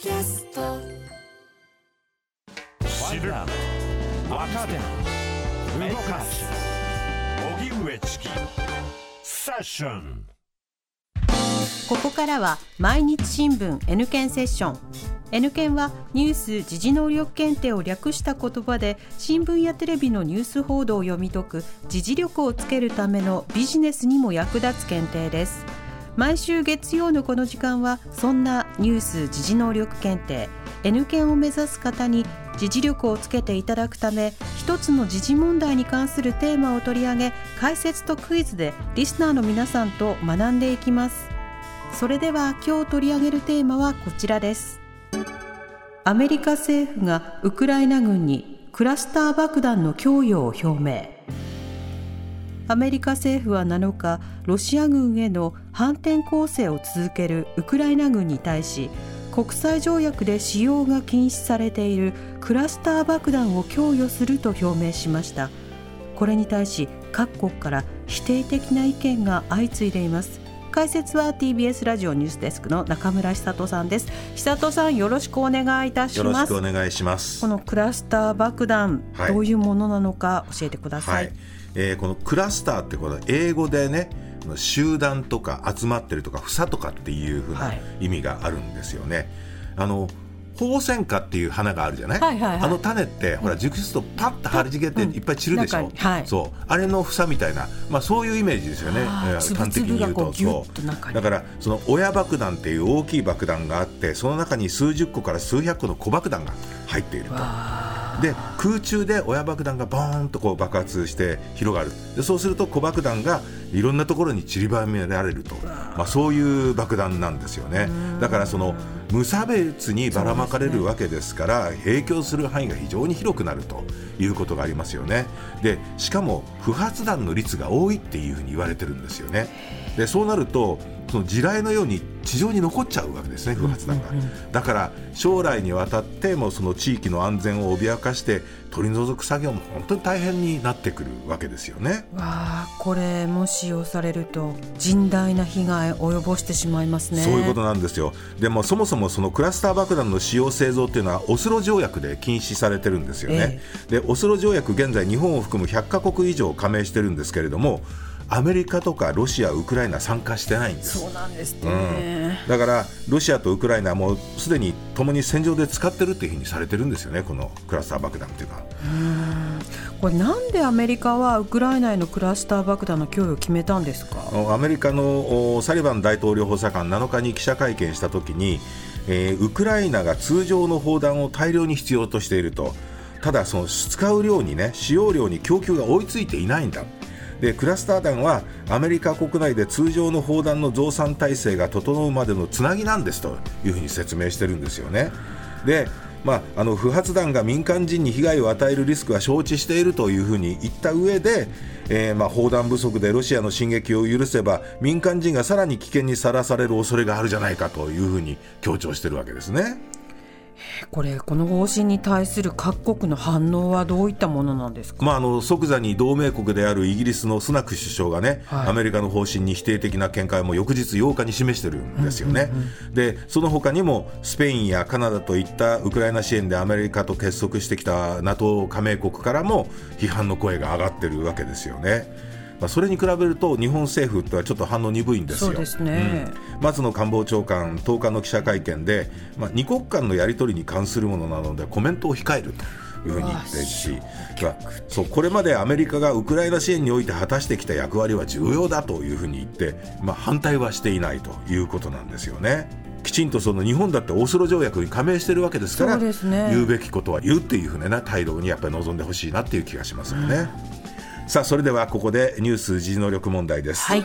キャスト。知る若手動かす。荻上チキ。セッション。ここからは毎日新聞 N 検セッション。N 検はニュース・時事能力検定を略した言葉で新聞やテレビのニュース報道を読み解く時事力をつけるためのビジネスにも役立つ検定です毎週月曜のこの時間はそんなニュース・時事能力検定 N 検を目指す方に時事力をつけていただくため一つの時事問題に関するテーマを取り上げ解説とクイズでリスナーの皆さんと学んでいきます。それでは今日取り上げるテーマはこちらです。アメリカ政府がウクライナ軍にクラスター爆弾の供与を表明。アメリカ政府は7日ロシア軍への反転攻勢を続けるウクライナ軍に対し国際条約で使用が禁止されているクラスター爆弾を供与すると表明しました。これに対し各国から否定的な意見が相次いでいます。解説は TBS ラジオニュースデスクの中村久人さんです。久人さんよろしくお願いいたしよろますしくお願いします。このクラスター爆弾、はい。どういうものなのか教えてくださ、はいい、えーこのクラスターってことは英語でね集団とか集まってるとか房とかっていうふうはない。意味があるんですよね。あのホウセンカっていう花があるじゃない,、はいはいはい。あの種ってほら熟するとパッと張り付けてうんいっぱい散るでしょ、中にはい。そう。あれの房みたいな、まあ、そういうイメージですよね、端的に言うと。粒々がこう。だからその親爆弾っていう大きい爆弾があってその中に数十個から数百個の小爆弾が入っていると。で空中で親爆弾がボーンとこう爆発して広がる。でそうすると小爆弾がいろんなところに散りばめられると、まあ、そういう爆弾なんですよね。だからその無差別にばらまかれるわけですから影響する範囲が非常に広くなるということがありますよね。でしかも不発弾の率が多いっていうふうに言われてるんですよね。でそうなるとその地雷のように地上に残っちゃうわけですね不発弾が、だから将来にわたってもその地域の安全を脅かして取り除く作業も本当に大変になってくるわけですよね。わあこれも使用されると甚大な被害を及ぼしてしまいますねそういうことなんですよ。でもそもそもそのクラスター爆弾の使用製造っていうのはオスロ条約で禁止されてるんですよね。でオスロ条約現在日本を含む100カ国以上加盟してるんですけれどもアメリカとかロシアウクライナ参加してないんです。そうなんですね、だからロシアとウクライナはもうすでに共に戦場で使ってるっていうふうにされてるんですよね、このクラスター爆弾っていうのは。これなんでアメリカはウクライナへのクラスター爆弾の供与を決めたんですか？アメリカのおサリバン大統領補佐官7日に記者会見したときに、えーウクライナが通常の砲弾を大量に必要としていると。ただその使う量にね使用量に供給が追いついていないんだでクラスター弾はアメリカ国内で通常の砲弾の増産体制が整うまでのつなぎなんですというふうに説明してるんですよね。でまあ、あの不発弾が民間人に被害を与えるリスクは承知しているというふうに言った上で、えーまあ砲弾不足でロシアの進撃を許せば民間人がさらに危険にさらされる恐れがあるじゃないかというふうに強調しているわけですね。これこの方針に対する各国の反応はどういったものなんですか？まあ、あの即座に同盟国であるイギリスのスナク首相がね、はい。アメリカの方針に否定的な見解も翌日8日に示してるんですよね、でその他にもスペインやカナダといったウクライナ支援でアメリカと結束してきた NATO 加盟国からも批判の声が上がってるわけですよね。まあ、それに比べると日本政府ってはちょっと反応鈍いんですよ。そうですねうん松野官房長官10日の記者会見で、まあ、二国間のやり取りに関するものなのでコメントを控えるというふうに言ってるし、まあそうこれまでアメリカがウクライナ支援において果たしてきた役割は重要だというふうに言って、まあ、反対はしていないということなんですよね。きちんとその日本だってオスロ条約に加盟してるわけですからね言うべきことは言うっていうふうなね態度にやっぱり望んでほしいなっていう気がしますよね。さあそれではここでニュース時事能力問題です。はい。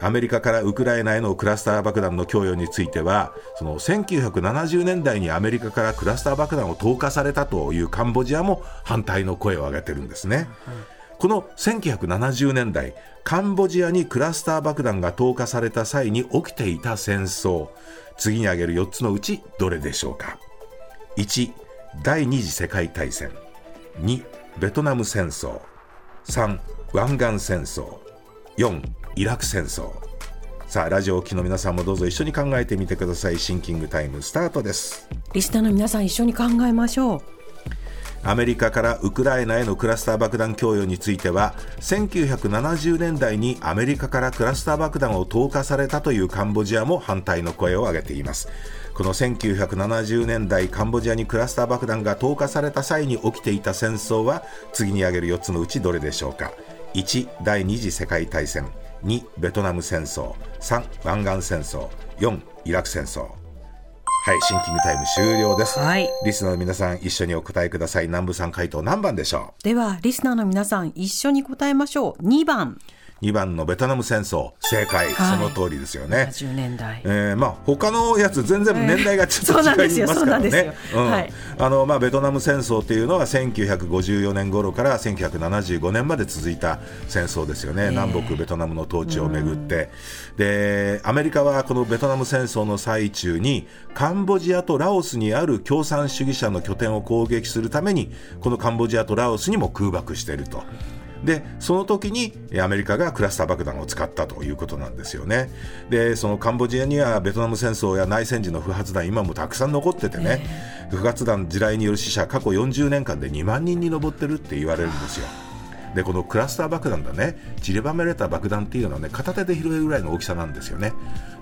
アメリカからウクライナへのクラスター爆弾の供与についてはその1970年代にアメリカからクラスター爆弾を投下されたというカンボジアも反対の声を上げてるんですね。この1970年代カンボジアにクラスター爆弾が投下された際に起きていた戦争。次に挙げる4つのうちどれでしょうか。1第二次世界大戦。2ベトナム戦争3湾岸戦争。4イラク戦争。さあラジオを聴きの皆さんもどうぞ一緒に考えてみてください。シンキングタイムスタートです。リスナーの皆さん一緒に考えましょう。アメリカからウクライナへのクラスター爆弾供与については1970年代にアメリカからクラスター爆弾を投下されたというカンボジアも反対の声を上げていますこの1970年代カンボジアにクラスター爆弾が投下された際に起きていた戦争は次に挙げる4つのうちどれでしょうか？1第二次世界大戦。2ベトナム戦争。3湾岸戦争。4イラク戦争。はい、シンキングタイム終了です。はい。リスナーの皆さん、一緒にお答えください。南部さん回答何番でしょではリスナーの皆さん一緒に答えましょう。2番。う ?2 番のベトナム戦争。正解。はいその通りですよね。70年代えーまあ他のやつ全然年代がちょっと違いますからね。あのまあベトナム戦争っていうのは1954年頃から1975年まで続いた戦争ですよね。南北ベトナムの統治をめぐって、でアメリカはこのベトナム戦争の最中にカンボジアとラオスにある共産主義者の拠点を攻撃するためにこのカンボジアとラオスにも空爆していると。でその時にえアメリカがクラスター爆弾を使ったということなんですよね。でそのカンボジアにはベトナム戦争や内戦時の不発弾今もたくさん残っててね、不発弾地雷による死者過去40年間で2万人に上ってるって言われるんですよ。でこのクラスター爆弾だね。散りばめられた爆弾っていうのはね片手で拾えるぐらいの大きさなんですよね。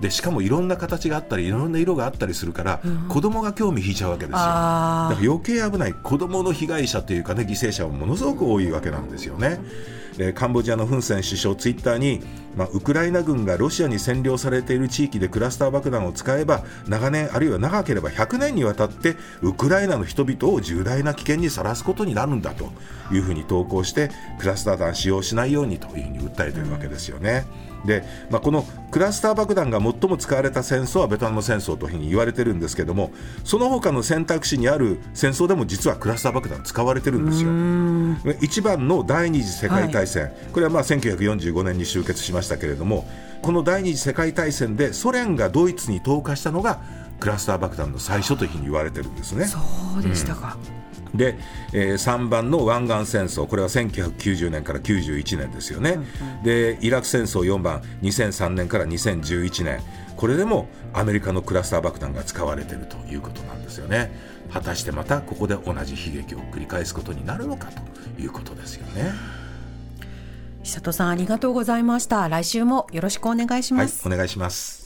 でしかもいろんな形があったりいろんな色があったりするから、子供が興味引いちゃうわけですよ。だあから余計危ない。子供の被害者というかね犠牲者はものすごく多いわけなんですよね。でカンボジアのフン・セン首相ツイッターに、まあ、ウクライナ軍がロシアに占領されている地域でクラスター爆弾を使えば長年あるいは長ければ100年にわたってウクライナの人々を重大な危険にさらすことになるんだというふうに投稿してクラスター弾使用しないようにというふうに訴えているわけですよね。で、まあ、このクラスター爆弾が最も使われた戦争はベトナム戦争というふうに言われてるんですけどもその他の選択肢にある戦争でも実はクラスター爆弾使われてるんですよ。一番の第二次世界大戦、これはまあ1945年に終結しましたけれどもこの第二次世界大戦でソ連がドイツに投下したのがクラスター爆弾の最初というふうに言われてるんですね。そうでしたか、で、えー3番の湾岸戦争これは1990年から91年ですよね、でイラク戦争4番2003年から2011年。これでもアメリカのクラスター爆弾が使われているということなんですよね。果たしてまたここで同じ悲劇を繰り返すことになるのかということですよね。久里さんありがとうございました。来週もよろしくお願いしはいます、お願いします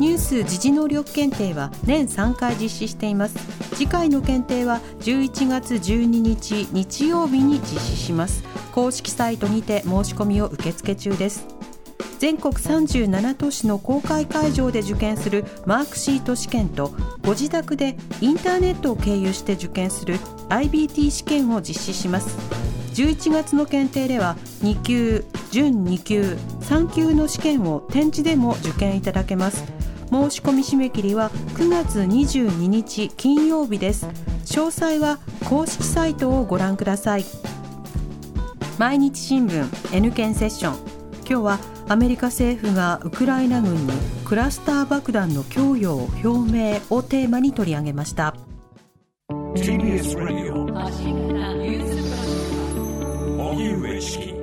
ニュース時事能力検定は年3回実施しています。次回の検定は11月12日日曜日に実施します。公式サイトにて申し込みを受付中です。全国37都市の公開会場で受験するマークシート試験とご自宅でインターネットを経由して受験する IBT 試験を実施します。11月の検定では2級準2級3級の試験を展示でも受験いただけます。申し込み締め切りは9月22日金曜日です。詳細は公式サイトをご覧ください。毎日新聞 N 検セッション。今日はアメリカ政府がウクライナ軍にクラスター爆弾の供与を表明をテーマに取り上げました。TBS ラジオ。荻上チキ